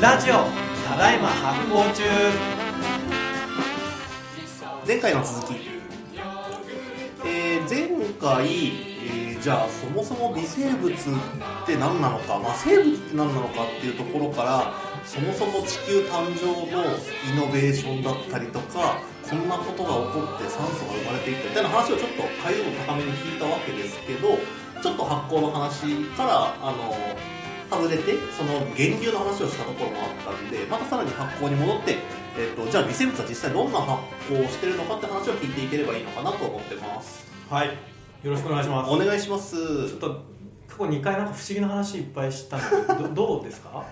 ラジオただいま発行中。前回の続き、えー前回、えーじゃあそもそも微生物って何なのか、まあ、生物って何なのかっていうところからそもそも地球誕生のイノベーションだったりとかこんなことが起こって酸素が生まれていったみたいな話をちょっと回路高めに聞いたわけですけどちょっと発酵の話からあの外れてその源流の話をしたところもあったんでまたさらに発酵に戻って、えー、とじゃあ微生物は実際どんな発酵をしてるのかって話を聞いていければいいのかなと思ってます。はい。よろしくお願いします。お願いします。ちょっと過去2回なんか不思議な話いっぱいしたんですけどどどうですか？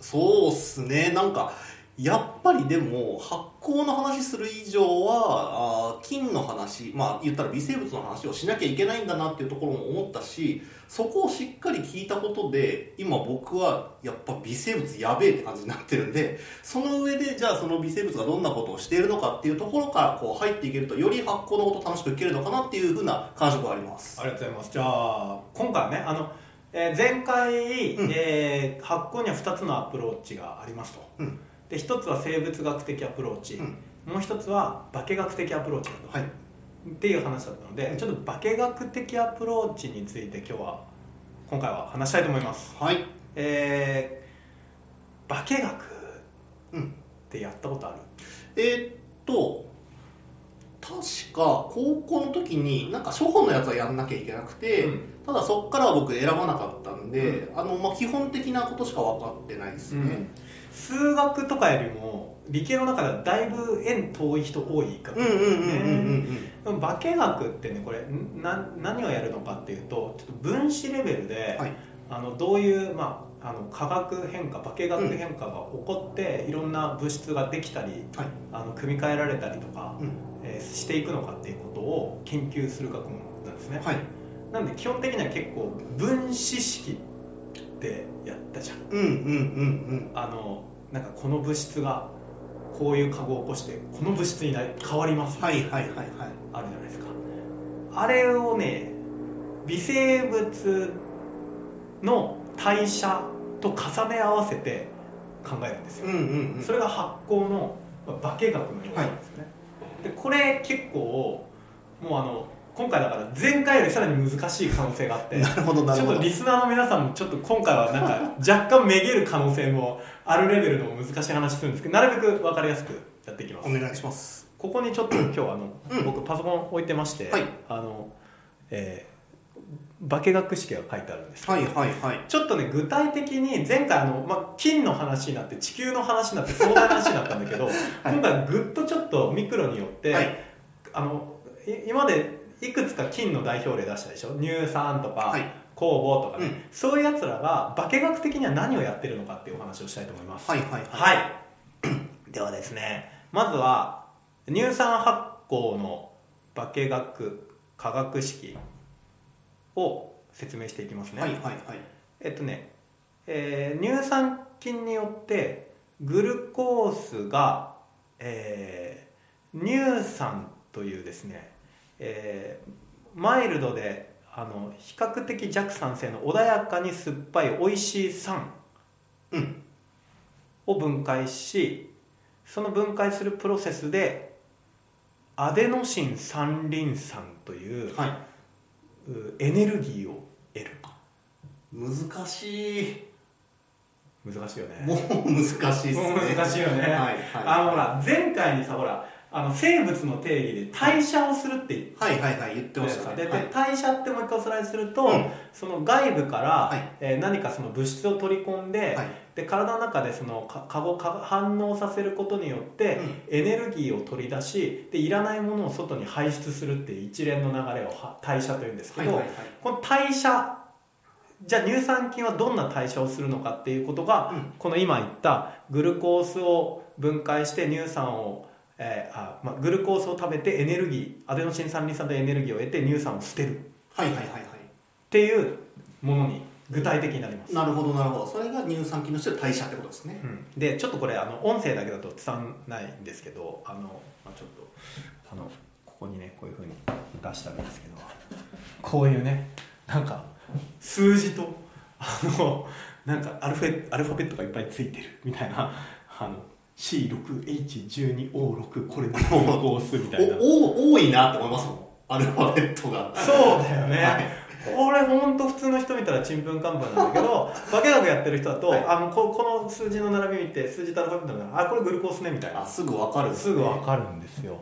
そうっすね。なんかやっぱりでも発酵の話する以上はあー菌の話まあ言ったら微生物の話をしなきゃいけないんだなっていうところも思ったしそこをしっかり聞いたことで今僕はやっぱ微生物やべえって感じになってるんでその上でじゃあその微生物がどんなことをしているのかっていうところからこう入っていけるとより発酵のことを楽しくいけるのかなっていうふうな感触があります。ありがとうございます。じゃあ今回はねあの、えー前回、うん。えー発酵には2つのアプローチがありますと、うんで1つは生物学的アプローチ、うん。もう1つは化学的アプローチだと、はい。っていう話だったのでちょっと化学的アプローチについて今日は今回は話したいと思います。はい。えー、化学うん。ってやったことある？えーっと確か高校の時になんか初歩のやつはやんなきゃいけなくて、うん。ただそっからは僕選ばなかったんで、あのまあ、基本的なことしか分かってないですね、数学とかよりも理系の中ではだいぶ円遠い人多いかと。うん、うんうんうんうんでも化学ってねこれんな何をやるのかっていうとちょっと分子レベルで、はい。あのどういう、まあ、あの化学変化化学変化が起こって、いろんな物質ができたりはい。あの組み替えられたりとか、うん。えーしていくのかっていうことを研究する学問なんですね、はい。なんで基本的には結構分子式ってやったじゃん。うんうんうんあのなんかこの物質がこういう化合を起こしてこの物質になり変わります、うんはいはいはいはい。あるじゃないですか。あれをね微生物の代謝と重ね合わせて考えるんですよ、うんうんうん。それが発酵のまあ化学のようなんですよね、でこれ結構もうあの今回だから前回よりさらに難しい可能性があってなるほどなちょっるほどとリスナーの皆さんもちょっと今回はなんか 若干めげる可能性もあるレベルの難しい話するんですけどなるべく分かりやすくやっていきます。お願いしますここにちょっと今日あの、うん。僕パソコン置いてまして、はい。あの、えー化学式が書いてあるんです。はいはいはい。ちょっとね具体的に前回あの、まあ、金の話になって地球の話になって壮大な話になったんだけど、今回はぐっとちょっとミクロによって、はい。あのい今までいくつか金の代表例出したでしょ？乳酸とか、はい。酵母とかね、うん。そういうやつらが化学的には何をやってるのかっていうお話をしたいと思います。はいはいはい。はい。ではですねまずは乳酸発酵の化学化学式を説明していきますね、はいはいはい。えっとね、えー乳酸菌によってグルコースが、えー乳酸というですね、えーマイルドであの比較的弱酸性の穏やかに酸っぱい美味しい酸うん。を分解しその分解するプロセスでアデノシン三リン酸というはうエネルギーを得る。い難しい。難しいよね。もう難しいっすね。難しいよね。はいはい。あのほら前回にさほらあの生物の定義で代謝をするって言ってはいはいはい言ってましたね。でではい。代謝ってもう一回おさらいすると、うん。その外部から、はい。えー何かその物質を取り込んで,、はい。で体の中でそのか化合化反応させることによって、エネルギーを取り出しでいらないものを外に排出するっていう一連の流れをは代謝というんですけど、はいはいはい。この代謝じゃあ乳酸菌はどんな代謝をするのかっていうことが、うん。この今言ったグルコースを分解して乳酸を、えーあまあ、グルコースを食べてエネルギーアデノシン酸リン酸でエネルギーを得て乳酸を捨てる。っはいはいはいはい。ていうものに具体的になります、なるほどなるほど。それが乳酸菌としての代謝ってことですね。うん、でちょっとこれあの音声だけだと伝わらないんですけどあの、まあ、ちょっとあのここにねこういうふうに出したんですけどこういうねなんか数字とあのなんかアルフェアルファベットがいっぱいついてるみたいなあの C6H12O6 これグルコースみたいな。おお多いなって思いますもん。アルファベットが。そうだよね、はい。これ本当普通の人見たらちんぷんかんぷんなんだけど 化学やってる人だと、はい。あのここの数字の並び見て数字とアルファベットだからあこれグルコースねみたいな。あすぐ分かるんですすぐわかるんですよ。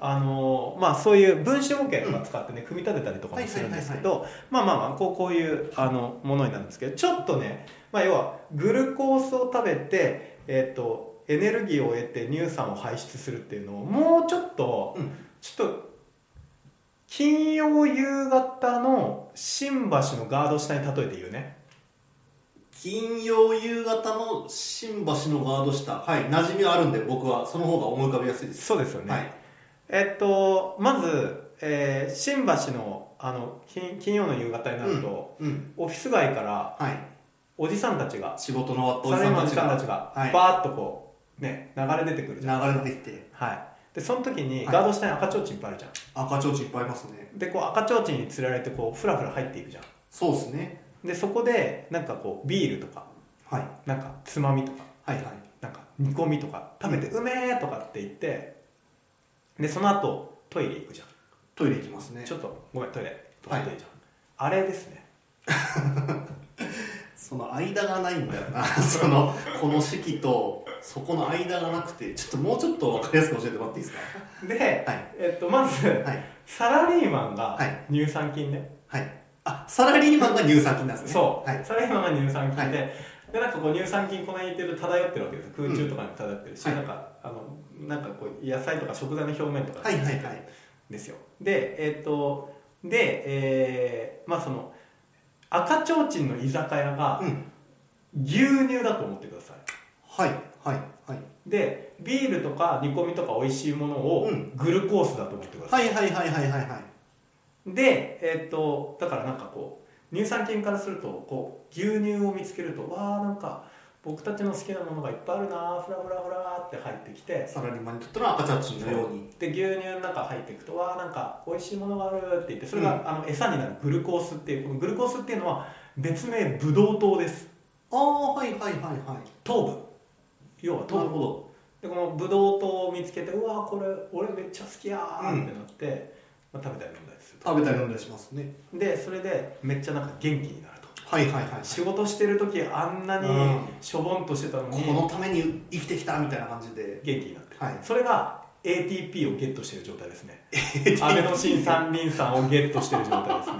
あのまあそういう分子模型とか使ってね組み立てたりとかもするんですけどまあまあまあこうこういうあのものになるんですけどちょっとね、まあ、要はグルコースを食べて、えっとエネルギーを得て乳酸を排出するっていうのをもうちょっと、うん。ちょっと金曜夕方の新橋のガード下に例えて言うね。金曜夕方の新橋のガード下。はい馴染みはあるんで僕はその方が思い浮かびやすいです。そうですよね、はい。えっとまず、えー新橋のあの金金曜の夕方になると、うんオフィス街からはい。おじさんたちが仕事の終わったおじさんたちが。バーッとこうね流れ出てくるじゃん。流れてきて。はい。でその時にはい。ガード下に赤ちょうちんいっぱいあるじゃん、赤ちょうちんいっぱいいますね。でこう赤ちょうちんにつられてこうフラフラ入っていくじゃん。そうですね。でそこでなんかこうビールとか。はい。なんかつまみとか。はいはい。なんか煮込みとか。食べてうめえとかって言ってでその後トイレ行くじゃん。トイレ行きますね。ちょっとごめんトイレ。トイレじゃん、あれですね。その間がないんだよな。そのこの式とそこの間がなくてちょっともうちょっと分かりやすく教えてもらっていいですか？で、はい。えっと、まず、はい。サラリーマンがはい。乳酸菌ね、はい。あサラリーマンが乳酸菌なんですね。そう、はい。サラリーマンが乳酸菌で、はでなんかこう乳酸菌この辺にいてる漂ってるわけです空中とかにも漂ってるし、うん。なんかあのなんかこう野菜とか食材の表面とかはいはいはい。ですよ。でえっとで、えーまあその赤ちょうちんの居酒屋がうん。牛乳だと思ってください。はいはいはい。でビールとか煮込みとか美味しいものをうん。グルコースだと思ってください、はいはいはいはいはいはい。でえっとだからなんかこう乳酸菌からするとこう牛乳を見つけるとわあなんか僕たちの好きなものがいっぱいあるなフラフラフラって入ってきてサラリーマンにとっての赤ちゃんちんのように。で牛乳の中入っていくとわあなんか美味しいものがあるって言ってそれが、あの餌になるグルコースっていうこのグルコースっていうのは別名ブドウ糖です。ああはいはいはいはい。糖分要はなるほど。でこのブドウ糖を見つけてうわこれ俺めっちゃ好きやーってなって、まあ、食べたり飲んだりすると。食べたり飲んだりしますね。でそれでめっちゃなんか元気になると。はいはいはい、はい、仕事してる時あんなにうん。しょぼんとしてたのにこのために生きてきたみたいな感じで。元気になってる、はい。それが ATP をゲットしてる状態ですね。アデノシン酸リン酸をゲットしてる状態です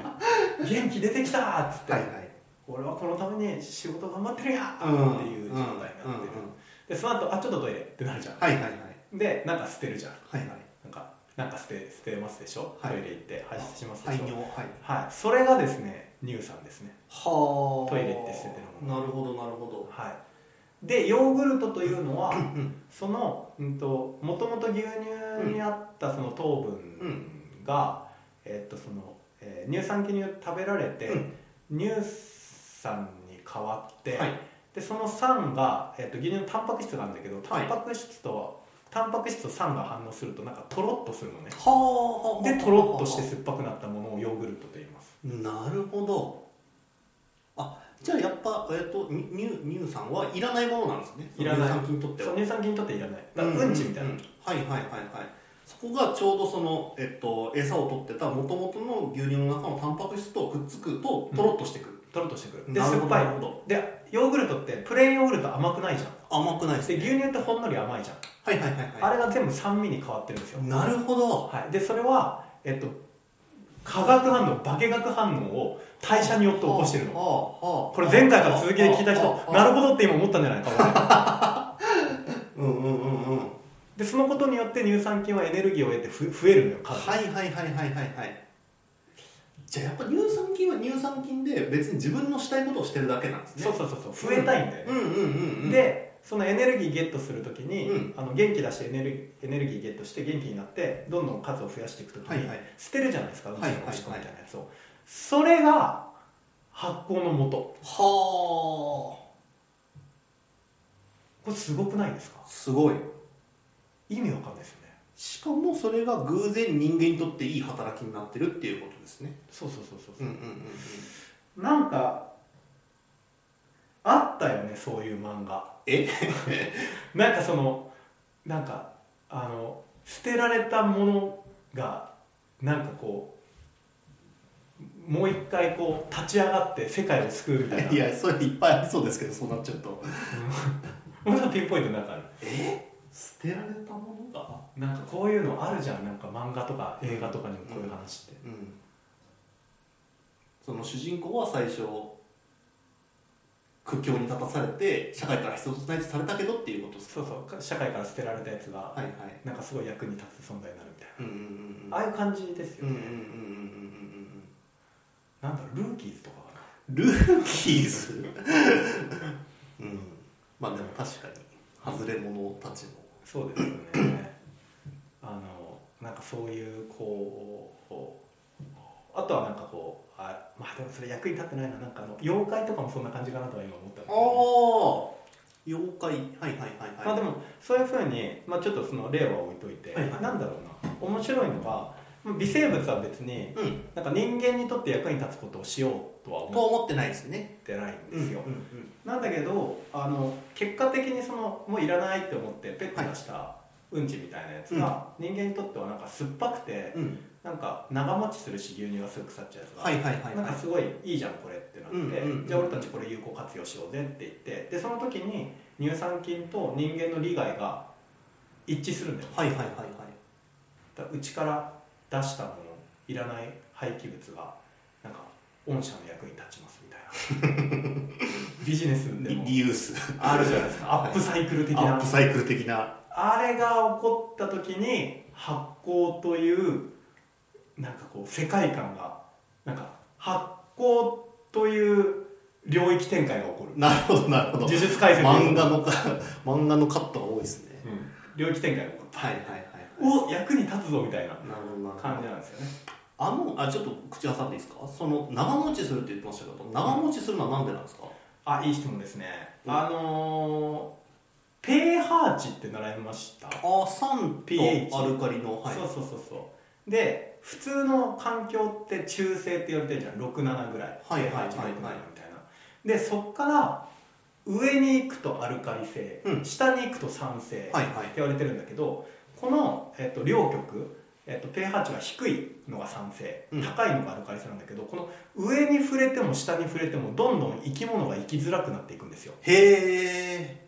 ね。元気出てきたーっつって、はいはい。俺はこのために仕事頑張ってるやっていう状態になってる、うんうんうんでその後あちょっとトイレってなるじゃん。はいはいはい。でなんか捨てるじゃん。はいはい。なんかなんか捨て捨てますでしょ、はい。トイレ行って排出しますで排しょ？尿はい。はい。それがですね乳酸ですね。はあ。トイレ行って捨ててるもなるほどなるほはい。でヨーグルトというのはどうんそのうんともともと牛乳にあったその糖分が、えっとそのえー乳酸菌に食べられて、乳酸に変わって、はいでその酸が、えっと牛乳のタンパク質があるんだけどタンパク質と、タンパク質と酸が反応するとなんかとろっとするのね。はあでとろっとして酸っぱくなったものをヨーグルトと言います。なるほど。あじゃあやっぱ、えっとに乳乳酸はいらないものなんですね。いらない。乳酸菌にとっては。乳酸菌にとっていらない。だからうんちみたいな、うんはいはいはいはい。そこがちょうどその、えっと、餌を取ってたもともとの牛乳の中のタンパク質とくっつくととろっとしてくる、とろっとしてくる。で酸っぱい。でヨーグルトってプレーンヨーグルト甘くないじゃん。甘くないですでね牛乳ってほんのり甘いじゃん、はいはいはいあはれが全部酸味に変わってるんですよ、いなるほど。はい、でそれは、えっと、化学反応化学反応を代謝によって起こしてるの。これ前回から続きで聞いた人はあなるほどって今思ったんじゃないか俺。うんうんうんうんでそのことによって乳酸菌はエネルギーを得てふ増えるのよ数はいはいはいはいはいはいじゃあやっぱ乳酸菌は乳酸菌で別に自分のしたいことをしてるだけなんですね。そうそうそうそう。増えたいんだよね、うんうんうんうんでそのエネルギーゲットするときに、うん。あの元気出してエネルギーエネルギーゲットして元気になってどんどん数を増やしていくときに、はいはい。捨てるじゃないですか、うんちのおしっこみたいなやつを。それが発酵のもとはこれすごくないですか？あすごい。意味わかんないですしかもそれが偶然人間にとっていい働きになってるっていうことですね。そうそうそうそう、う。んうんうんなんかあ漫画。え？なんかそのなんかあの捨てられたものがなんかこうもう一回こう立ち上がって世界を救うみたいな。いやそれいっぱいありそうですけどそうなっちゃうと。もうちょっとピンポイントなんかある。え？捨てられたものが？なんかこういうのあるじゃん。なんか漫画とか映画とかにもこういう話って、うん。その主人公は最初苦境に立たされて社会から必要とないとされたけどっていうことですか？そうそう。社会から捨てられたやつがはいはい。なんかすごい役に立つ存在になるみたいうんうんうんなああいう感じですよね、うんうんうんうんうんなんだろう。ルーキーズとかルーキーズ？うん。まあでも確かに外れ者たちの。そうですよね。あのなんかそういうこうあとはなんかこうあまあでもそれ役に立ってないな。なんかあの妖怪とかもそんな感じかなとは今思ったんですよねああ妖怪。はいはいはいはい。まあでもそういうふうに、まあ、ちょっとその例は置いといて、はいはい。なんだろうな。面白いのがまあ微生物は別にうん。なんか人間にとって役に立つことをしようとはと思思ってないですね。ってないんですよ、うんうんなんだけどあの結果的にそのもういらないって思ってペット出したうんちみたいなやつが、人間にとってはなんか酸っぱくてうん。うんなんか長持ちするし牛乳がすぐ腐っちゃうやつが、はいはいはいはい。なんかすごいいいじゃんこれってなって、うんうんうんじゃあ俺たちこれ有効活用しようぜって言ってでその時に乳酸菌と人間の利害が一致するんだよ。はいはいはいはい。だうちから出したものいらない廃棄物がなんか御社の役に立ちますみたいな ビジネスでリも。リユース。あるじゃないですか。アップサイクル的な、アップサイクル的な。あれが起こった時に発酵というなんかこう世界観がなんか発酵という領域展開が起こる。なるほどなるほど。呪術廻戦漫画のか漫画のカットが多いですね。うん。領域展開が起こるはいはいはい。お役に立つぞみたいな感じなんですよね。あのあちょっと口挟んでいいですか？その長持ちするって言ってましたけど長持ちするのはなんでなんですか？あいい質問ですね、うん。あのー pH 値って習いました、あ酸と pH アルカリのはい。そうそうそうそう。で普通の環境って中性って言われてるじゃん。67ぐらい。はいはいはい。pH が67みたいな。でそっから上に行くとアルカリ性、うん。下に行くと酸性ってはい。はい言われてるんだけどこの、えっと両極、えっと pH が低いのが酸性、うん。高いのがアルカリ性なんだけどこの上に触れても下に触れてもどんどん生き物が生きづらくなっていくんですよ。へえ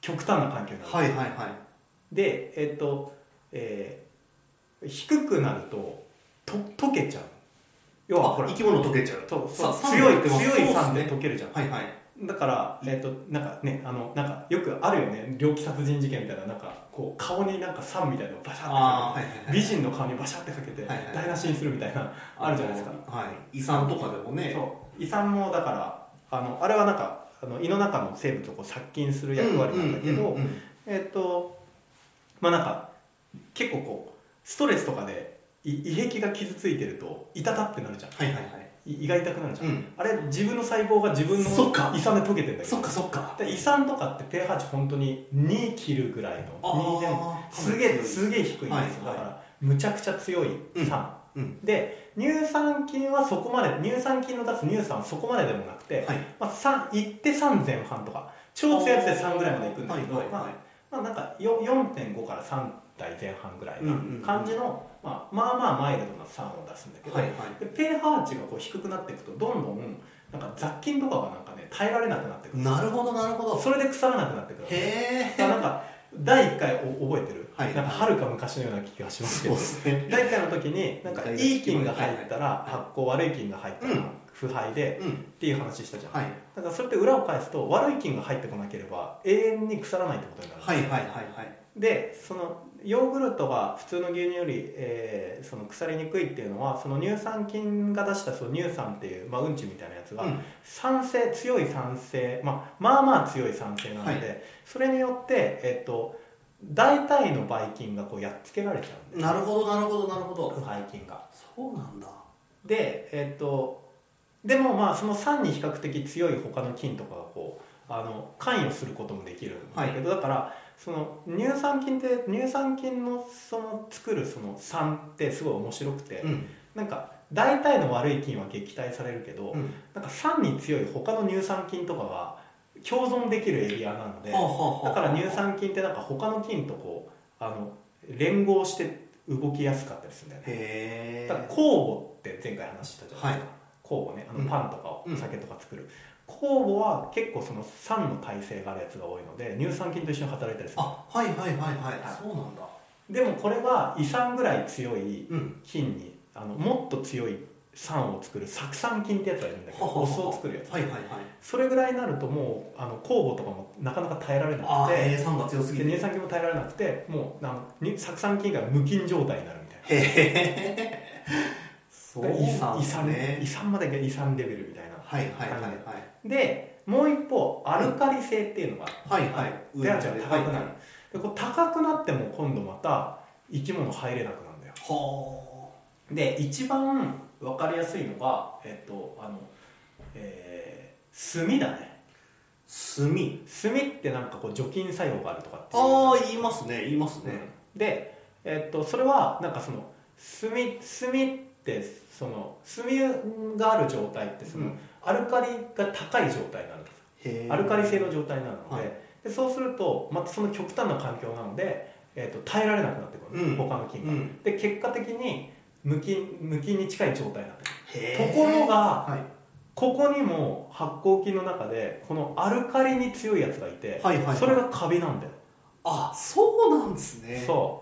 極端な環境になる、はいはいはい。でえっと、えー低くなるとと溶けちゃう。要はほらあ生き物溶けちゃう。そうそうさ強い強い酸で溶けるじゃん、はいはいだから、えっとなんかねあのなんかよくあるよね。猟奇殺人事件みたいななんかこう顔になんか酸みたいなのをバシャってかけて美人の顔にバシャってかけて台無しにするみたいなあるじゃないですか。はい。胃酸とかでもね。そう。胃酸もだからあのあれはなんかあの胃の中の生物をこう殺菌する役割なんだけど、えっとまあなんか結構こうストレスとかでい胃壁が傷ついてると痛たってなるじゃん。はいはいはいい胃が痛くなるじゃん、うん。あれ自分の細胞が自分の胃酸で溶けてるんだけそどっかそっか。で胃酸とかって pH 本当に2切るぐらいの2前後あーすげえすげえ低いんですよ、はいだからむちゃくちゃ強い酸、うん。で乳酸菌はそこまで乳酸菌の出す乳酸はそこまででもなくて、はい。まあ、3行って3前半とか超強いやつで3ぐらいまで行くんだけど、はいはいはい。まあまあなんかよ4.5から3台前半ぐらいな感じの、まあ、まあまあマイルドな酸を出すんだけど、はいはい。で pH 値がこう低くなっていくとどんどんなんか雑菌とかがなんかね耐えられなくなってくる。なるほどなるほど。それで腐らなくなってくるへえだからなんか第1回お覚えてる、はい。なんかはるか昔のような気がしますけど。ね。第1回の時になんかいい菌が入ったら発酵悪い菌が入ったらうん。腐敗でうん。っていう話したじゃん、はい。だからそれって裏を返すと悪い菌が入ってこなければ永遠に腐らないってことになる、はいはいはいはい。でそのヨーグルトが普通の牛乳より、えーその腐りにくいっていうのはその乳酸菌が出したその乳酸っていう、まあ、うんちみたいなやつが、うん。酸性強い酸性、まあ、まあまあ強い酸性なので、はい。それによって、えっと大体のばい菌がこうやっつけられちゃうんですなるほどなるほどなるほど。腐敗菌が。そうなんだ。でえっとでもまあその酸に比較的強い他の菌とかがこうあの関与することもできるんだけど、だからその乳酸菌って乳酸菌のその作るその酸ってすごい面白くて、うん。なんか大体の悪い菌は撃退されるけど、うん。なんか酸に強い他の乳酸菌とかは共存できるエリアなのでだから乳酸菌ってなんか他の菌とこうあの連合して動きやすかったりするんだよね。だから酵母って前回話したじゃないですか、は酵母ねあうん。のパンとかおうん酒とか作る、酵母は結構その酸の耐性があるやつが多いので乳酸菌と一緒に働いたりする。あはいはいはいはい、はい。そうなんだ。でもこれが胃酸ぐらい強いうん。菌にあのもっと強い酸を作る酢酸菌ってやつがいるんだけどはははお酢を作るやつ。はいはいはい。それぐらいになるともうあの酵母とかもなかなか耐えられなくて酸が強すぎて。で乳酸菌も耐えられなくてもうあのに酢酸菌が無菌状態になるみたいな。へえそうで胃酸ね。胃酸までが胃酸レベルみたいなはいはいはいはいでもう一方アルカリ性っていうのがはいはい。高くなる、でこう高くなっても今度また生き物入れなくなるんだよ。はで一番分かりやすいのがえっとあのえー炭だね。あ炭。炭ってなんかこう除菌作用があるとかってああ言いますね。言いますね、で、えっとそれはなんかその炭炭ってその炭がある状態ってその、うんアルカリが高い状態になるんですアルカリ性の状態になるので,、はい。でそうするとまたその極端な環境なので、えー、と耐えられなくなってくる、うん。他の菌が、うん。で結果的に無菌無菌に近い状態になってくる。へところがはい。ここにも発酵菌の中でこのアルカリに強いやつがいて、はいはいはい。それがカビなんだよ、あそうなんですね。そ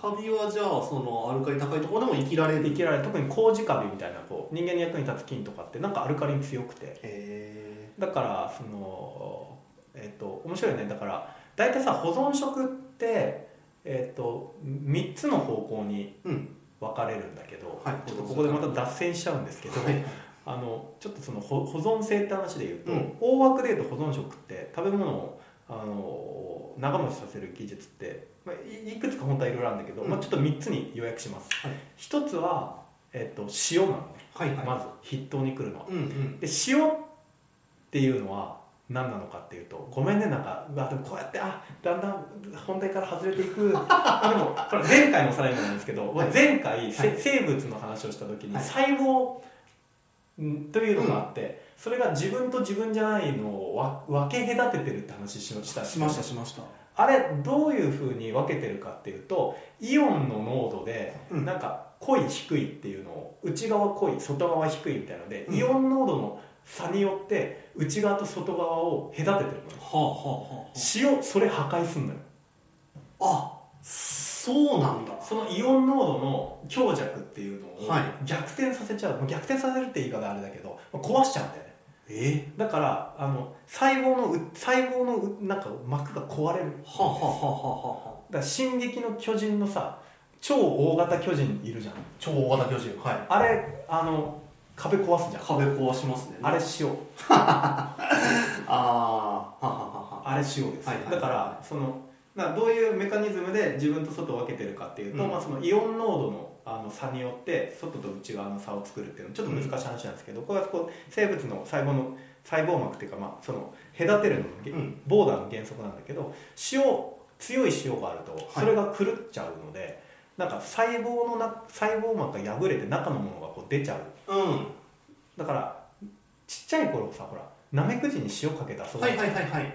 カビはじゃあそのアルカリ高いところでも生きられる？う生きられる。特に麹カビみたいなこう人間に役に立つ菌とかってなんかアルカリに強くて。へだからそのえっ、と面白いよね。だから大体さ保存食ってえっ、と3つの方向に分かれるんだけど、はい。ちょっとここでまた脱線しちゃうんですけど、はい。あのちょっとその保保存性って話で言うと、うん。大枠で言うと保存食って食べ物をあの長持ちさせる技術って、まあ、いいくつか本当はいろいろあるんだけど、うん。まあ、ちょっと3つに要約します、はい。一つは、えっと塩なのね、はいはい。まず筆頭に来るのは。うんうん。で塩っていうのは何なのかっていうとごめんねなんかうわでもこうやってあだんだん本題から外れていく。あ でもこれ前回のおさらいなんですけど、はい。前回、せはい。生物の話をした時にはい。細胞んというのがあって、それが自分と自分じゃないのをわ分け隔ててるって話しました。しましたしましたあれどういうふうに分けてるかっていうとイオンの濃度でうん。なんか濃い低いっていうのを内側濃い外側低いみたいなので、うん。イオン濃度の差によって内側と外側を隔ててるのよ。はあはあは塩それ破壊すんのよ。ああそうなんだ。そのイオン濃度の強弱っていうのをはい。逆転させちゃう、まあ逆転させるって言い方あれだけどまあ壊しちゃうんだよ。ねえ？だからあの細胞のう細胞のうなんか膜が壊れる。はあはあはあはあはあだから「進撃の巨人」のさ超大型巨人いるじゃん。超大型巨人はい。あれあの壁壊すじゃん。壁壊しますね。あれ塩 ああはあはあはあ。あれ塩です、はいはい。だからそのなどういうメカニズムで自分と外を分けてるかっていうと、うん。まあ、そのイオン濃度のあの差によって外と内側の差を作るっていうのはちょっと難しい話なんですけど、これはこう生物の細胞の細胞膜っていうか、まあ、その隔てるのの、うんボーダーの原則なんだけど塩強い塩があるとい。それが狂っちゃうので、なんか細胞のな細胞膜が破れて中のものがこう出ちゃう。うん。だからちっちゃい頃さほらナメクジに塩かけた遊ぶはいはいはいはい。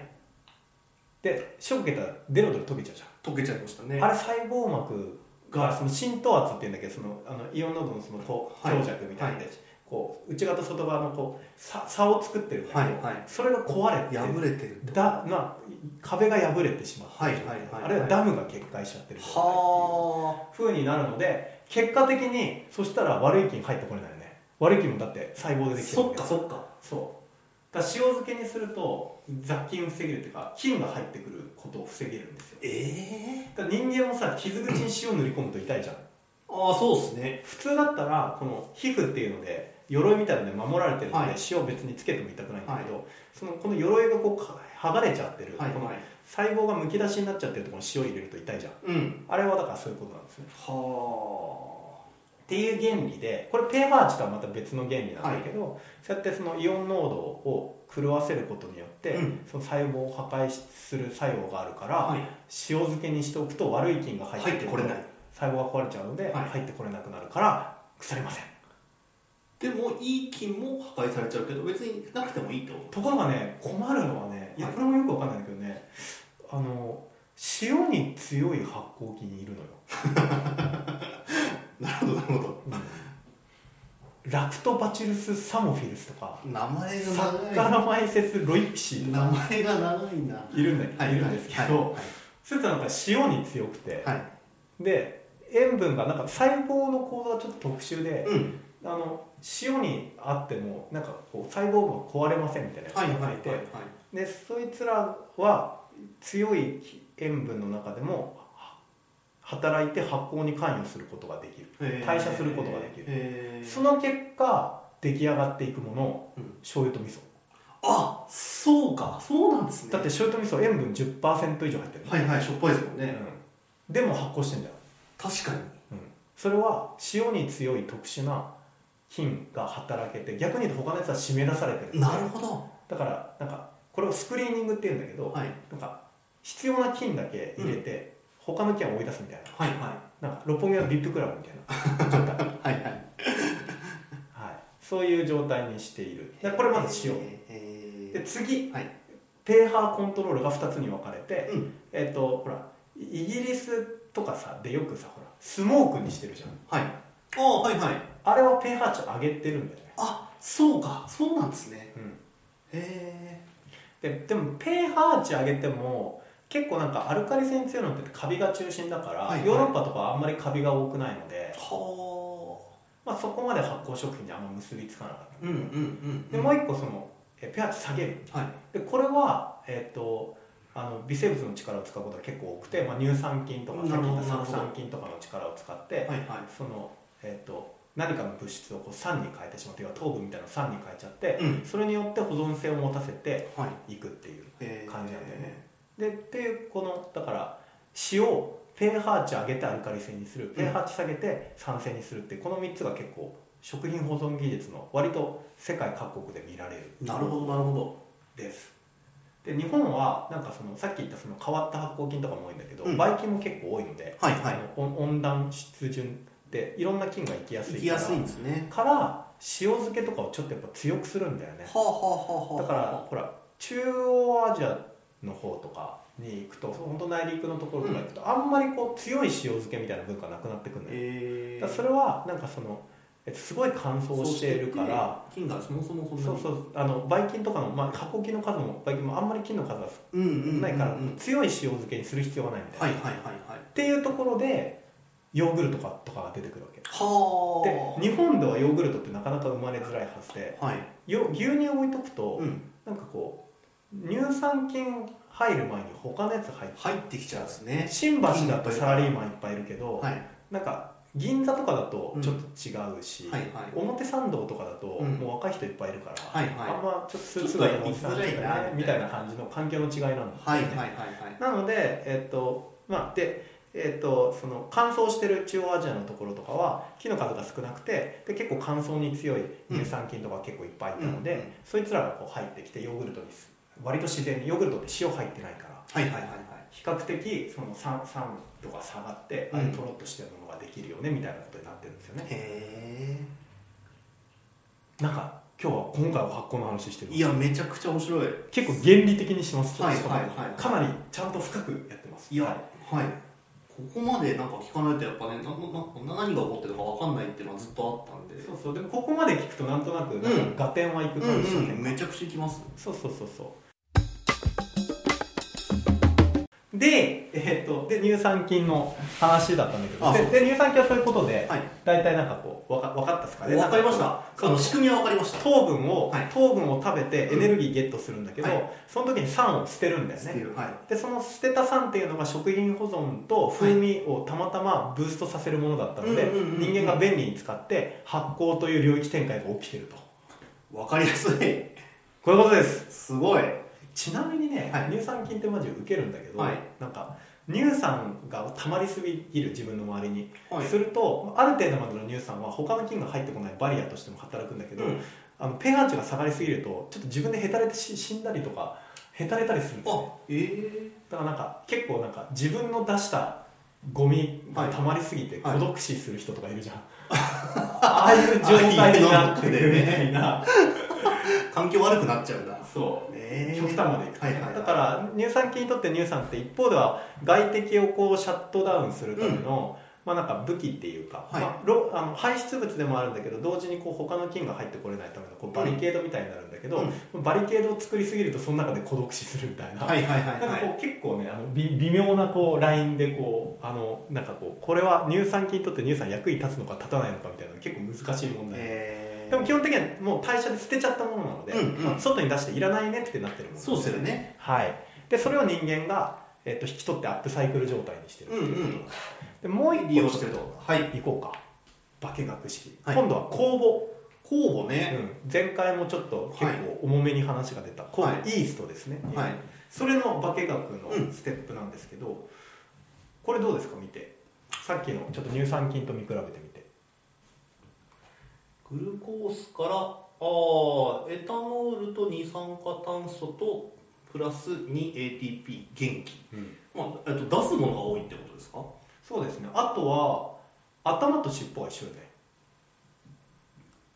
で塩かけたらデロデロ溶けちゃうじゃん。溶けちゃいましたね。あれ細胞膜がその浸透圧っていうんだけどそのあのイオン濃度のその強弱みたいなで、こう内側と外側のこう差差を作ってるんだけど、はいはい。それが壊れて破れてるだな壁が破れてしまって、はいはいはい。あるいはダムが決壊しちゃってるはふうになるので結果的にそしたら悪い菌入ってこれないよね。悪い菌もだって細胞であできてるそっかそっか。そうだ塩漬けにすると雑菌を防げるっていうか菌が入ってくることを防げるんですよ。ええだから人間もさ傷口に塩塗り込むと痛いじゃん。ああそうですね。普通だったらこの皮膚っていうので鎧みたいなので守られてるので、はい。塩別につけても痛くないんだけど、そのこの鎧がこうか剥がれちゃってる、このはい。はい細胞がむき出しになっちゃってるところに塩入れると痛いじゃん。うん。あれはだからそういうことなんですね。はっていう原理でこれ pH とはまた別の原理なんだけど、そうやってそのイオン濃度を狂わせることによって、うん。その細胞を破壊する作用があるから、あはい。塩漬けにしておくと悪い菌が入ってこれない。細胞が壊れちゃうので、はい。入ってこれなくなるから腐りません。でもいい菌も破壊されちゃうけど別になくてもいいと？ところがね困るのはねいやこれもよくわかんないんだけどねあの塩に強い発酵菌いるのよ、なるほどなるほど。ラクトバチルスサモフィルスとか名前サが長い。ッカラマイセスロイピシ名前が長いな。いるんだいるんですけど、そいつはなんか塩に強くて、はい、はいで塩分がなんか細胞の構造がちょっと特殊で、うん。あの塩にあってもなんかこう細胞が壊れませんみたいなやつはいはいがいて、はいはい。でそいつらは強い塩分の中でもは働いて発酵に関与することができる。代謝することができる。その結果出来上がっていくもの、うん。醤油と味噌。あそうか。そうなんですね。だって醤油と味噌塩分10%以上入ってるの。はいはいしょっぱいですもんね、うん、でも発酵してんだよ、確かに。うん、それは塩に強い特殊な菌が働けて逆に言うと他のやつは締め出されてるなるほど。だからなんかこれをスクリーニングって言うんだけど、はい。なんか必要な菌だけ入れて、他の菌を追い出すみたいな。はいはなんか六本木のビップクラブみたいな。状態、いはいはい。はい、そういう状態にしている。でこれまず塩。えで次、はい。pH コントロールが2つに分かれて、うん。えっ、とほらイギリスとかさでよくさほらスモークにしてるじゃん。はい。ああはいはい。あれは pH 値上げてるんだよね、あそうか。そうなんですね。うん、へででも pH 値上げても結構なんかアルカリ性に強いのってカビが中心だから、はいはい。ヨーロッパとかはあんまりカビが多くないのでえ、はまあ、そこまで発酵食品にあんま結びつかなかった。うんうんうんでもう一個そのえ pH 下げるはい。でこれは、えっとあの微生物の力を使うことが結構多くて、まあ、乳酸菌とかさっき言ったなるほど。酢酸菌とかの力を使って、はいはい。その、えっと何かの物質をこう酸に変えてしまって要は糖分みたいな酸に変えちゃって、うん。それによって保存性を持たせてはい。いくっていう感じなんだよね。でっていうこのだから塩を pH 値上げてアルカリ性にする。pH 値下げて酸性にするってこの3つが結構食品保存技術の割と世界各国で見られる。なるほどなるほど。です。で日本はなんかそのさっき言ったその変わった発酵菌とかも多いんだけど、うん。ばい菌も結構多いので、はいはい。あの温温暖湿潤でいろんな菌が生きやすいから行きやすいんですね。から塩漬けとかをちょっとやっぱ強くするんだよね。はあはあはあはあ。だからほら中央アジアの方とかに行くと本当内陸のところとか行くと、あんまりこう強い塩漬けみたいな文化なくなってくるんだよ、えだからそれはなんかその、えっと、すごい乾燥しているから菌がそもそもそんなそうそう。あのばい菌とかの、まあ、加工菌の数もばい菌もあんまり菌の数がうんうんうんうん。ないから、うん強い塩漬けにする必要がないみたいな、はいはいはいはい。っていうところでヨーグルトとかとかが出てくるわけ。はで日本ではヨーグルトってなかなか生まれづらいはずであはい。よ牛乳を置いとくと、うん。なんかこう乳酸菌入る前に他のやつ入って入ってきちゃうんですね。新橋だとサラリーマンいっぱいいるけど、はい。なんか銀座とかだとちょっと違うし、はいはい。表参道とかだとうん。もう若い人いっぱいいるから、はいはい。あんまちょっとスーツちょっとのおじさんとかねみたいな感じの環境の違いなんだよねはいはいはいはい。なのでえっとまあでえっとその乾燥してる中央アジアのところとかは木の数が少なくてで結構乾燥に強い乳酸菌とか結構いっぱいいたので、うんうん。そいつらがこう入ってきてヨーグルトにす割と自然にヨーグルトって塩入ってないからはいはいはいはい。比較的その酸酸度が下がって、うん。あれとろっとしてるものができるよねみたいなことになってるんですよね。へなんか今日は今回は発酵の話してるえいやめちゃくちゃ面白い。結構原理的にしますはいしかもはいはい。かなりちゃんと深くやってます。いやはい。はいここまでなんか聞かないとやっぱねななな何が起こってるかわかんないっていうのはずっとあったんで。そうそう。でもここまで聞くとなんとなくなんうん。か合点はいくうん感じしませんかうんめちゃくちゃきます。そうそうそうそうで,、えー、とで乳酸菌の話だったんだけど。でで乳酸菌はそういうことで、はい。大体なんかこうわか分かったですかね。わかりました。なんかこうあの仕組みはわかりました。糖分を、はい。糖分を食べてエネルギーゲットするんだけど、はい。その時に酸を捨てるんだよね。でその捨てた酸っていうのが食品保存と風味をたまたまブーストさせるものだったので人間が便利に使って発酵という領域展開が起きてると。わかりやすい。こういうことです。すごいちなみにね、はい。乳酸菌ってマジウケるんだけど、はい。なんか乳酸が溜まりすぎる自分の周りに、はい。するとある程度までの乳酸は他の菌が入ってこないバリアとしても働くんだけど、うん。あの pH 値が下がりすぎるとちょっと自分でへたれてし死んだりとかへたれたりするんですよ。あえだからなんか結構なんか自分の出したゴミが溜まりすぎてはい。孤独死する人とかいるじゃん、ああいう状態になってるみたいな。ー、環境悪くなっちゃうんだそう。ね極端までいくはいはいはい。だから乳酸菌にとって乳酸って一方では外敵をこうシャットダウンするための、まあなんか武器っていうか、はい。まあ、ろあの排出物でもあるんだけど同時にこう他の菌が入ってこれないためのこうバリケードみたいになるんだけど、バリケードを作りすぎるとその中で孤独死するみたいな、はいはいはいなんかはいこう結構ねあの微微妙なこうラインでこうあのなんかこうこれは乳酸菌にとって乳酸役に立つのか立たないのかみたいなの結構難しい問題、え。ーでも基本的にはもう代謝で捨てちゃったものなので、うんうん。まあ外に出していらないねってなってるもの。そうですよね。はい。でそれを人間が、えっと引き取ってアップサイクル状態にしてるっていう。ことうんうん。でもう一個利用してると。はい。行こうか。化学式、はい。今度は酵母、酵母ね、うん、前回もちょっと結構重めに話が出た。はい。イーストですね、はい。それの化学のうん。ステップなんですけど、これどうですか？見て。さっきのちょっと乳酸菌と見比べてみてグルコースからあーエタノールと二酸化炭素とプラス 2ATP 元気、まあえっと、出すものが多いってことですか？そうですね。あとは頭と尻尾が一緒よね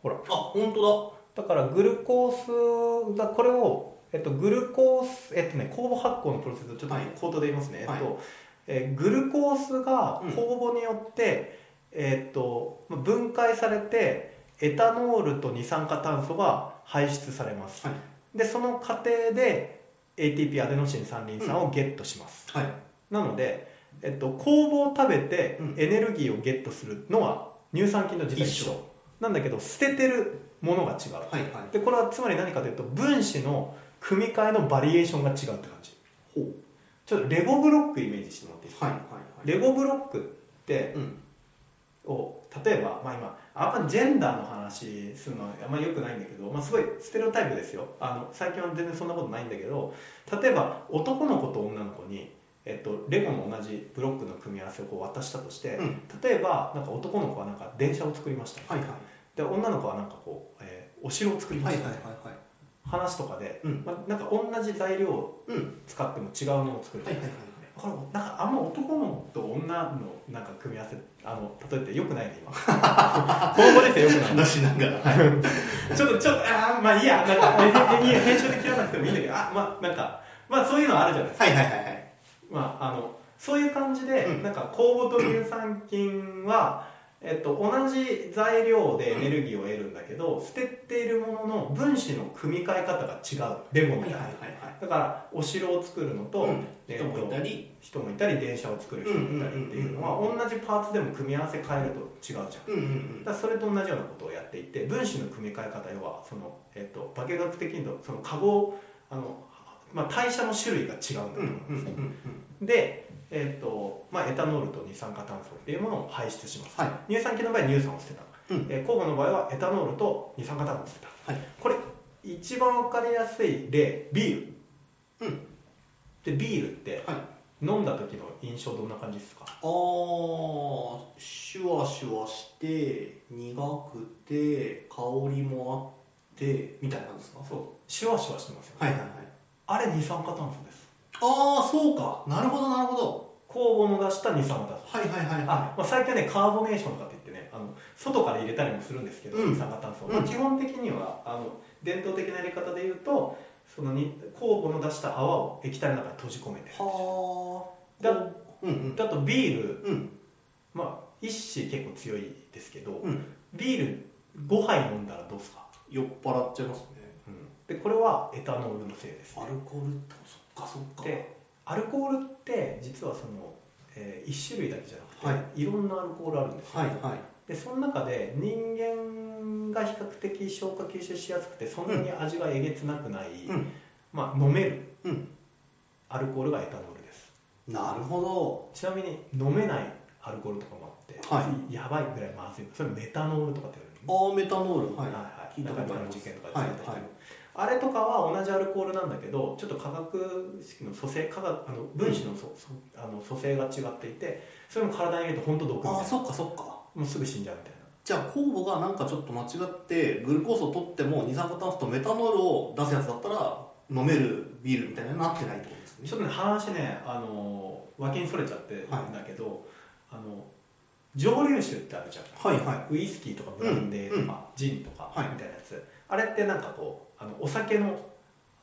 ほら。あ本当だ。からグルコースだこれを、えっと、グルコースえっとね酵母発酵のプロセスをちょっとはい。口頭で言いますね、はい。えっとえーグルコースがうん。酵母によって、えっとまあ分解されてエタノールと二酸化炭素が排出されます、はでその過程で ATP アデノシン三リン酸をゲットします、はい。なので、えっと、酵母を食べてうん。エネルギーをゲットするのは乳酸菌と実は一緒。なんだけど捨ててるものが違う。はいはい。でこれはつまり何かというと分子の組み換えのバリエーションが違うって感じ。ほう。ちょっとレゴブロックイメージしてもらっていいですか、はいはいはいレゴブロックってうんを例えば、まあ、今あんまジェンダーの話するのはあんまりよくないんだけど、まあ、すごいステレオタイプですよ。あの最近は全然そんなことないんだけど例えば男の子と女の子に、えっと、レゴの同じブロックの組み合わせをこう渡したとして、うん。例えばなんか男の子はなんか電車を作りました、はいはい。で女の子はなんかこう、えーお城を作りまはいした、はいはいはい話とかで、うん。まあ、なんか同じ材料をうん。使っても違うものを作るじゃないはいはいこれなんかあんま男のと女のなんか組み合わせあの例えてよくないね今。今後ですよよくない。話しながら。はいちょっとちょっとあーまあいいやなんかええいいや編集で切らなくてもいいんだけどあまあなんかまあそういうのあるじゃないですか、はいはいはいはい。まああのそういう感じで、うん。なんか酵母と乳酸菌は、えっと、同じ材料でエネルギーを得るんだけど、捨てているものの分子の組み替え方が違う。レゴみたいな、はいはいはいだからお城を作るのと、うん。えっと人もいたり。人もいたり電車を作る人もいたりっていうのは同じパーツでも組み合わせ変えると違うじゃん。うんうんうん。だそれと同じようなことをやっていて分子の組み替え方要はその、えっと化学的にその化合あの、まあ、代謝の種類が違うんだとうん思うんですね、うん。で、えっとまあ、エタノールと二酸化炭素っていうものを排出します、はい。乳酸菌の場合は乳酸を捨てた、うん。えー酵母の場合はエタノールと二酸化炭素を捨てた、はい。これ一番わかりやすい例ビール、うん。でビールってはい。飲んだ時の印象どんな感じですか？あーシュワシュワして苦くて香りもあってみたいなんですか？そう。シュワシュワしてますよね、はいはいはい。あれ二酸化炭素です。ああそうか。なるほどなるほど酵母の出した二酸化炭素。はいはいはいあ、まあ、最近はねカーボネーションとかって言ってねあの外から入れたりもするんですけど、うん。二酸化炭素、うんまあ、基本的にはあの伝統的なやり方で言うとそのに酵母の出した泡を液体の中に閉じ込めてるはあ。だうんうん。だとビール、うん。まあ、一子結構強いですけど、うん。ビール5杯飲んだらどうですか、酔っ払っちゃいますね。でこれはエタノールのせいです、アルコールってそっかそっか。でアルコールって実はその、え1種類だけじゃなくて、、はい。ろんなアルコールあるんですよ、はいはい。でその中で人間が比較的消化吸収しやすくてそんなに味がえげつなくない、うん。まあ、飲めるうん。アルコールがエタノールです。なるほちなみに飲めないアルコールとかもあって、はやばいぐらいまずい。それメタノールとかって言どわああメタノール。はい。れるはい。聞いたことありのます。事件とかではいはいあれとかは同じアルコールなんだけどちょっと化学式の組成化学あの分子のあの組成が違っていてそれも体に入れると本当毒みたいな。ああそっかそっか。もうすぐ死んじゃうみたいな。じゃあ酵母がなんかちょっと間違ってグルコースを取っても二酸化炭素とメタノールを出すやつだったら飲めるビールみたいになってないってことですね。ちょっとね話ねあの脇にそれちゃってるんだけど、あの蒸留酒ってあるじゃん。はいはい。ウイスキーとかブランデーとか、ジンとかはい。みたいなやつ、あれってなんかこうあのお酒の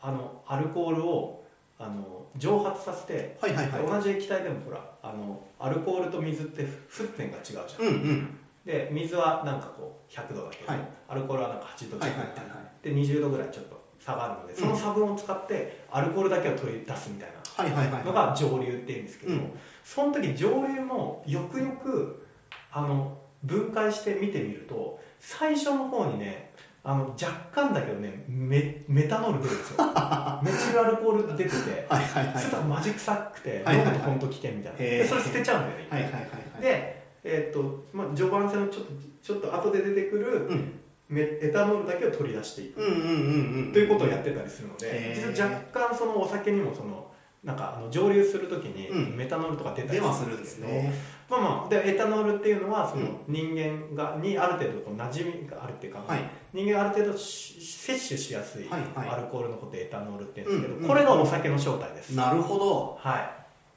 あアルコールをあの蒸発させて、はいはいはい。同じ液体でもほらあのアルコールと水って沸点が違うじゃん、うんうん。で水はなんかこう100度だけど、はい。アルコールはなんか8度はい近いはいはい。で20度ぐらいちょっと差があるのでその差分を使ってアルコールだけを取り出すみたいなはいはいはいのが蒸留っていうんですけど、うん。その時蒸留もよくよくあの分解して見てみると最初の方にねあの若干だけどねメメタノール出るんですよ。メチルアルコール出ててはいはいはいそれとかマジ臭くて飲むと本当危険みたいな。でそれ捨てちゃうんだよね、はいはいはいはい。で、えーっとまあ、序盤戦のちょっとちょっと後で出てくるうん。メエタノールだけを取り出していく。うんうんということをやってたりするので実は若干そのお酒にもそのなんかあの蒸留する時にうん。メタノールとか出たりするんでけど、ですすねまあまあでエタノールっていうのはそのうん。人間がにある程度こう馴染みがあるっていうか、はい。人間がある程度し摂取しやすいはいはい。アルコールのことをエタノールって言うんですけど、うん。うんこれがお酒の正体です、なるほど。は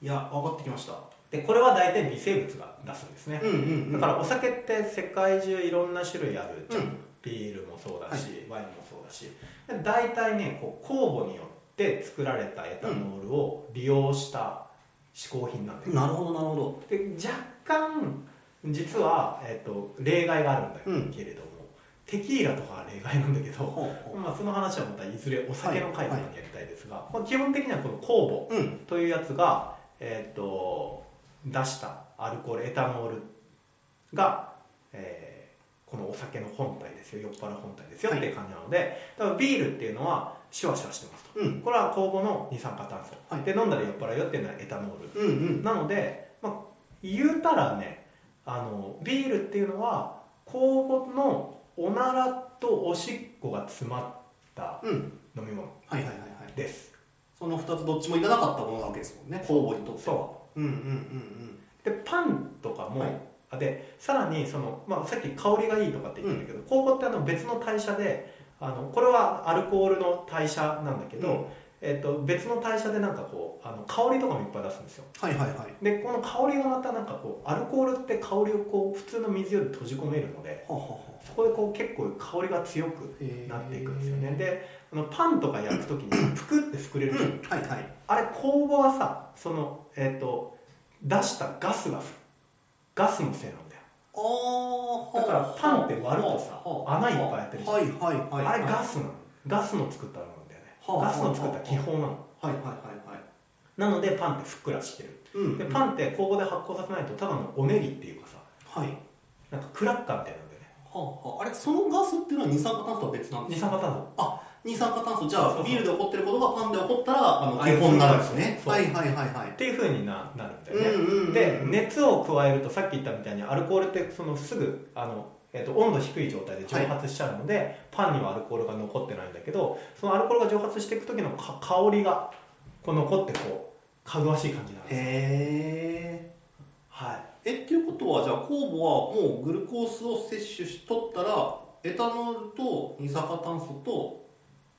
い。や分かってきました。でこれは大体微生物が出すんですね、うんうんうん。だからお酒って世界中いろんな種類ある。じゃん、うん。ビールもそうだし、ワインもそうだし。で大体ねこう酵母によって作られたエタノールを利用した嗜好品なんだよ、なるほどなるほで若干実は、えっと例外があるんだうん。けれども、テキーラとかは例外なんだけどまあ、その話はまたいずれお酒の回とかにやりたいですが、はまあ基本的にはこの酵母ううん。というやつが、えー、と出したアルコールエタノールが、えーこのお酒の本体ですよ酔っ払う本体ですよはいってい。う感じなので、だからビールっていうのはシュワシュワしてますと。うん。これは酵母の二酸化炭素、はい。で飲んだら酔っ払うよっていうのはエタノール。うんうん。なので、まあ、言うたらねあのビールっていうのは酵母のおならとおしっこが詰まったうん。飲み物はいはいはいはい。です。その2つどっちもいらなかったものなわけですもんね交互にとっては。そう。うんうんうんでパンとかも、はい。あでさらにその、まあ、さっき香りがいいとかって言ったんだけど、酵母ってあの別の代謝であのこれはアルコールの代謝なんだけど、うん。えっと別の代謝でなんかこうあの香りとかもいっぱい出すんですよ。はいはいはい。でこの香りがまたなんかこうアルコールって香りをこう普通の水より閉じ込めるのではあはあはそこでこう結構香りが強くあなっていくんですよね。であのパンとか焼く時に ぷくって膨れるうん。はいはい。あれ酵母はさその、えっと出したガスがガスのせいなんだよ。ああだからパンって割るとさ穴いっぱい開いてるじゃん。はいはいはいあれガスなのガスの作ったものなんだよね。はあガスの作った気泡なの。はいはいはいはい。なのでパンってふっくらしてる。うんでパンって酵母で発酵させないとただのおねぎっていうかさはい。なんかクラッカーみたいなんだよね。はあはあ。あれそのガスっていうのは二酸化炭素とは別なんですか？二酸化炭素二酸化炭素じゃあビールで起こってることがパンで起こったらあのあ基本になるんですね。はいはいはいはい。っていうふうにななるんだよね、うんうんうん。で熱を加えるとさっき言ったみたいにアルコールってそのすぐあの、えー、と温度低い状態で蒸発しちゃうので、パンにはアルコールが残ってないんだけどそのアルコールが蒸発していく時のか香りがこう残ってこうかぐわしい感じなんです。よへえはい。えっていうことはじゃあ酵母はもうグルコースを摂取しとったらエタノールと二酸化炭素と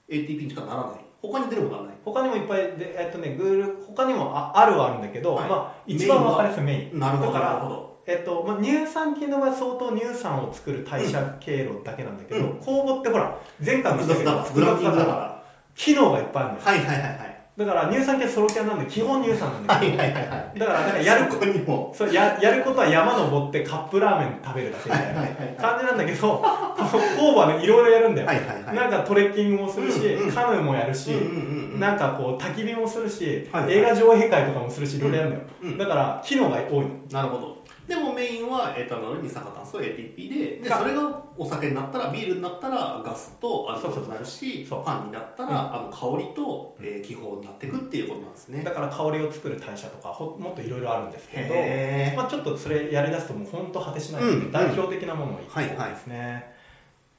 ATP にしかならない。他に出るものはない。他にもいっぱいで、えっとね、グール他にもああるはあるんだけど、はい。まあ、一番分かりやすいメイン。なるほどだからなるほど。えっとまあ、乳酸菌の場合相当乳酸を作る代謝経路だけなんだけど、うん。酵母ってほら前回も複言ったけど複雑だから。機能がいっぱいあるんですはいはいはいはいだから乳酸菌はソロキャンなんで基本乳酸なんだけど、はいはいはいはい。だからなんかやるそこにも。そうややることは山登ってカップラーメン食べるだけみたいな感じなんだけど酵母はねいろいろやるんだよ、はいはいはい。なんかトレッキングもするし、うんうんカヌーもやるし、うんうんうんうん。なんかこう焚き火もするし、はいはい。映画上映会とかもするしいろいろやるんだよ、うん。だから機能が多いの。なるほどでもメインはエタノール二酸化炭素 ATP ででがそれがお酒になったらビールになったらガスとアルコールになるしパンになったら、あの香りと、えー気泡になっていくっていうことなんですね。だから香りを作る代謝とかほもっといろいろあるんですけど、まあ、ちょっとそれやりだすともう本当果てしないので、うん。代表的なものを言ってはいはい。ですね、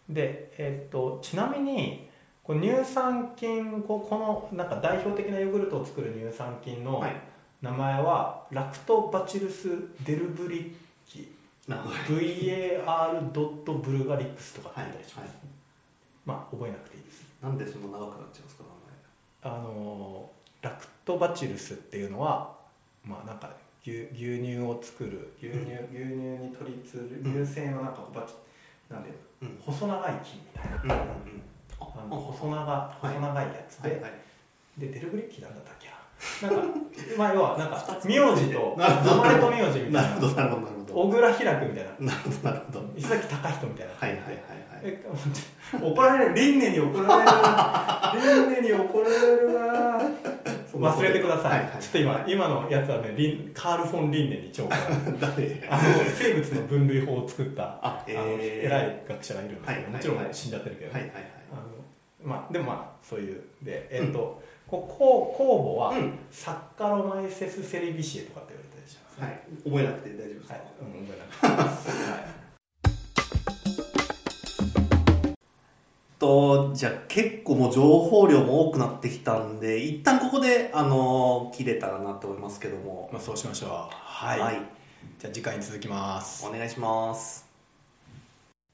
で、えっとちなみにこう乳酸菌こうこのなんか代表的なヨーグルトを作る乳酸菌のはい名前は、ラクトバチルス・デルブリッキ VAR ドットブルガリックスとかってはい言ったりします、はいまあ覚えなくていいです。なんでそんな長くなっちゃうんですかあのラクトバチルスっていうのはまあなんか牛牛乳を作る牛乳、牛乳に取りつる乳腺のなんかバチなんで名前うん。細長い菌みたいな。うんうんうん。あの細長、細長いやつで、はいはい。でデルグリッキーなんだったっけ？ななんかまあ要はなんか名字となるほど。名前と名字みたいな。なるほどなるほど。なるほど小倉開くみたいな。なるほどなるほど。石崎隆人みたいな。はいはいはいはい。え怒られる。輪廻に怒られる。輪廻に怒られるな忘れてください、はいはいちょっと今今のやつはねリンカール・フォン・リンネに超誰あの生物の分類法を作ったああのえー。偉い学者がいるんですけど、はいはい。もちろん死んじゃってるけど、はいはいはい。あのまあでもまあそういうでえっ、と、ここ公募は、うん。サッカロマイセス・セリビシエとかって言われたりします、はい。覚えなくて大丈夫です。かはい、うん、覚えなくて。はい。とじゃあ結構もう情報量も多くなってきたんで一旦ここであの切れたらなと思いますけども。まあ、そうしましょう。はい、はい。じゃあ次回に続きます。お願いします